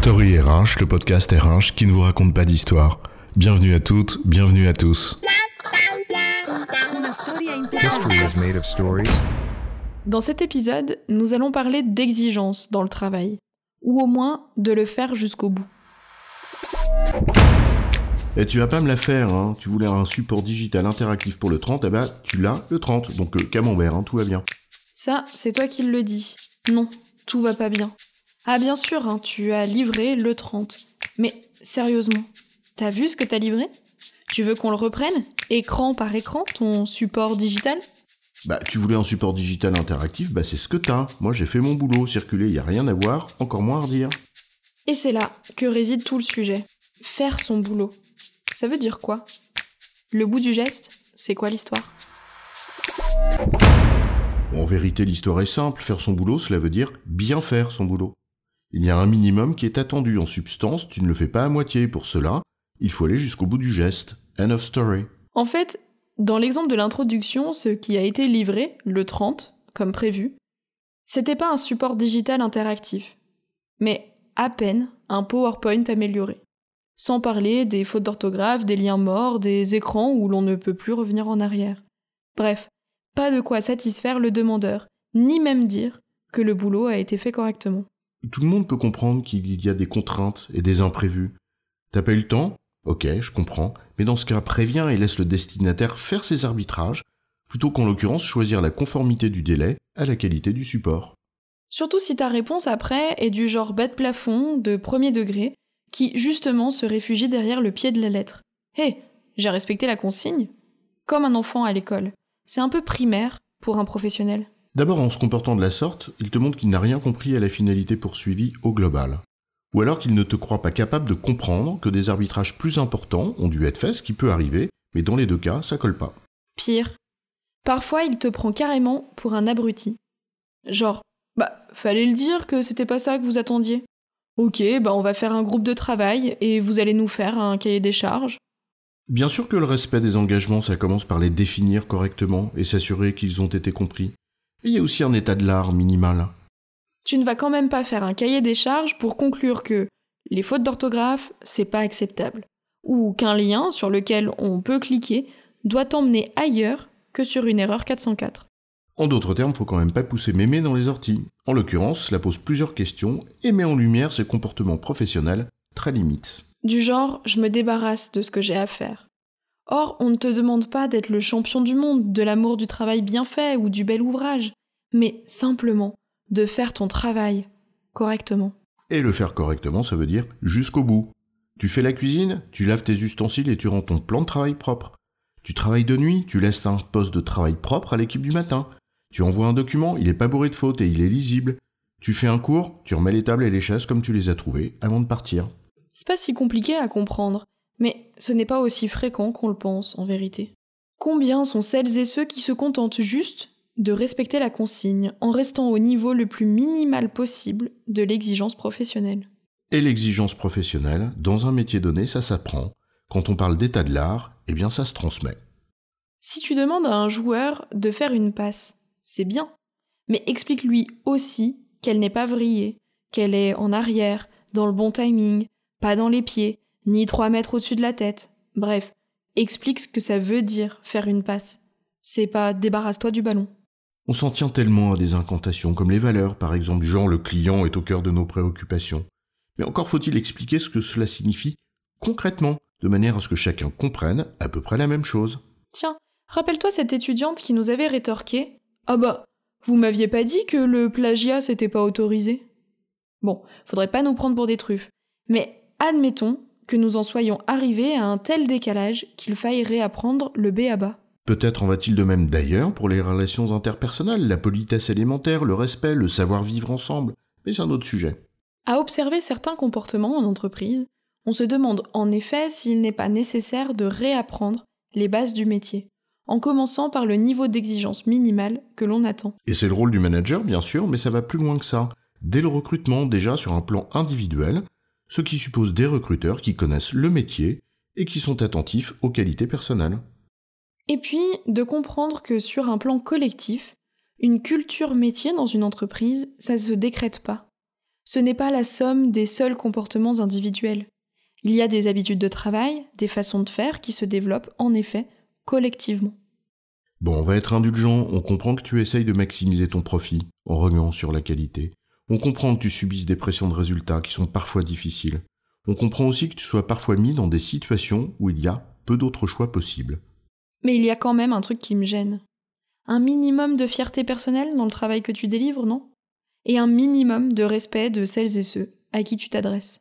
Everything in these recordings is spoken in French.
Story RH, le podcast RH qui ne vous raconte pas d'histoire. Bienvenue à toutes, bienvenue à tous. History is made of stories. Dans cet épisode, nous allons parler d'exigence dans le travail, ou au moins de le faire jusqu'au bout. Et tu vas pas me la faire, hein. Tu voulais un support digital interactif pour le 30, eh ben tu l'as le 30. Donc euh, camembert, hein, tout va bien. Ça, c'est toi qui le dis. Non, tout va pas bien. Ah bien sûr, hein, tu as livré le 30. Mais sérieusement, t'as vu ce que t'as livré? Tu veux qu'on le reprenne? Écran par écran, ton support digital? Bah tu voulais un support digital interactif, bah c'est ce que t'as. Moi j'ai fait mon boulot, circuler, y a rien à voir, encore moins à redire. Et c'est là que réside tout le sujet. Faire son boulot. Ça veut dire quoi? Le bout du geste, c'est quoi l'histoire? En vérité, l'histoire est simple. Faire son boulot, cela veut dire bien faire son boulot. Il y a un minimum qui est attendu en substance, tu ne le fais pas à moitié. Pour cela, il faut aller jusqu'au bout du geste. End of story. En fait, dans l'exemple de l'introduction, ce qui a été livré, le 30, comme prévu, c'était pas un support digital interactif, mais à peine un PowerPoint amélioré. Sans parler des fautes d'orthographe, des liens morts, des écrans où l'on ne peut plus revenir en arrière. Bref, pas de quoi satisfaire le demandeur, ni même dire que le boulot a été fait correctement. Tout le monde peut comprendre qu'il y a des contraintes et des imprévus. T'as pas eu le temps? Ok, je comprends, mais dans ce cas, préviens et laisse le destinataire faire ses arbitrages, plutôt qu'en l'occurrence choisir la conformité du délai à la qualité du support. Surtout si ta réponse après est du genre bas de plafond, de premier degré, qui justement se réfugie derrière le pied de la lettre. Hé, j'ai respecté la consigne? Comme un enfant à l'école. C'est un peu primaire pour un professionnel. D'abord, en se comportant de la sorte, il te montre qu'il n'a rien compris à la finalité poursuivie au global. Ou alors qu'il ne te croit pas capable de comprendre que des arbitrages plus importants ont dû être faits, ce qui peut arriver, mais dans les deux cas, ça colle pas. Pire, parfois il te prend carrément pour un abruti. Genre, bah, fallait le dire que c'était pas ça que vous attendiez. Ok, bah on va faire un groupe de travail et vous allez nous faire un cahier des charges. Bien sûr que le respect des engagements, ça commence par les définir correctement et s'assurer qu'ils ont été compris. Et il y a aussi un état de l'art minimal. Tu ne vas quand même pas faire un cahier des charges pour conclure que les fautes d'orthographe, c'est pas acceptable. Ou qu'un lien sur lequel on peut cliquer doit t'emmener ailleurs que sur une erreur 404. En d'autres termes, faut quand même pas pousser mémé dans les orties. En l'occurrence, cela pose plusieurs questions et met en lumière ses comportements professionnels très limites. Du genre, je me débarrasse de ce que j'ai à faire. Or, on ne te demande pas d'être le champion du monde, de l'amour du travail bien fait ou du bel ouvrage, mais simplement de faire ton travail correctement. Et le faire correctement, ça veut dire jusqu'au bout. Tu fais la cuisine, tu laves tes ustensiles et tu rends ton plan de travail propre. Tu travailles de nuit, tu laisses un poste de travail propre à l'équipe du matin. Tu envoies un document, il n'est pas bourré de fautes et il est lisible. Tu fais un cours, tu remets les tables et les chaises comme tu les as trouvées avant de partir. C'est pas si compliqué à comprendre, mais ce n'est pas aussi fréquent qu'on le pense en vérité. Combien sont celles et ceux qui se contentent juste de respecter la consigne en restant au niveau le plus minimal possible de l'exigence professionnelle? Et l'exigence professionnelle, dans un métier donné, ça s'apprend. Quand on parle d'état de l'art, eh bien ça se transmet. Si tu demandes à un joueur de faire une passe, c'est bien, mais explique-lui aussi qu'elle n'est pas vrillée, qu'elle est en arrière, dans le bon timing, pas dans les pieds, ni trois mètres au-dessus de la tête. Bref, explique ce que ça veut dire faire une passe. C'est pas débarrasse-toi du ballon. On s'en tient tellement à des incantations comme les valeurs, par exemple, du genre le client est au cœur de nos préoccupations. Mais encore faut-il expliquer ce que cela signifie concrètement, de manière à ce que chacun comprenne à peu près la même chose. Tiens, rappelle-toi cette étudiante qui nous avait rétorqué Ah bah, vous m'aviez pas dit que le plagiat c'était pas autorisé? Bon, faudrait pas nous prendre pour des truffes. Mais admettons que nous en soyons arrivés à un tel décalage qu'il faille réapprendre le B à bas. Peut-être en va-t-il de même d'ailleurs pour les relations interpersonnelles, la politesse élémentaire, le respect, le savoir-vivre ensemble, mais c'est un autre sujet. À observer certains comportements en entreprise, on se demande en effet s'il n'est pas nécessaire de réapprendre les bases du métier, en commençant par le niveau d'exigence minimal que l'on attend. Et c'est le rôle du manager, bien sûr, mais ça va plus loin que ça. Dès le recrutement, déjà sur un plan individuel, ce qui suppose des recruteurs qui connaissent le métier et qui sont attentifs aux qualités personnelles. Et puis, de comprendre que sur un plan collectif, une culture métier dans une entreprise, ça se décrète pas. Ce n'est pas la somme des seuls comportements individuels. Il y a des habitudes de travail, des façons de faire qui se développent en effet collectivement. Bon, on va être indulgent, on comprend que tu essayes de maximiser ton profit en regnant sur la qualité. On comprend que tu subisses des pressions de résultats qui sont parfois difficiles. On comprend aussi que tu sois parfois mis dans des situations où il y a peu d'autres choix possibles. Mais il y a quand même un truc qui me gêne. Un minimum de fierté personnelle dans le travail que tu délivres, non? Et un minimum de respect de celles et ceux à qui tu t'adresses.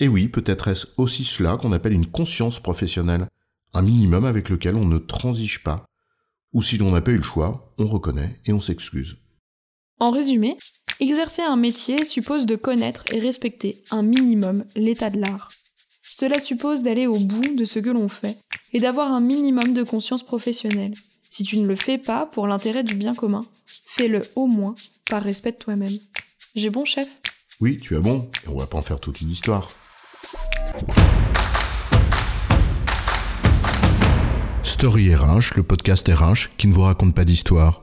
Et oui, peut-être est-ce aussi cela qu'on appelle une conscience professionnelle, un minimum avec lequel on ne transige pas, ou si l'on n'a pas eu le choix, on reconnaît et on s'excuse. En résumé, exercer un métier suppose de connaître et respecter un minimum l'état de l'art. Cela suppose d'aller au bout de ce que l'on fait et d'avoir un minimum de conscience professionnelle. Si tu ne le fais pas pour l'intérêt du bien commun, fais-le au moins par respect de toi-même. J'ai bon, chef? Oui, tu as bon, et on va pas en faire toute une histoire. Story RH, le podcast RH qui ne vous raconte pas d'histoire.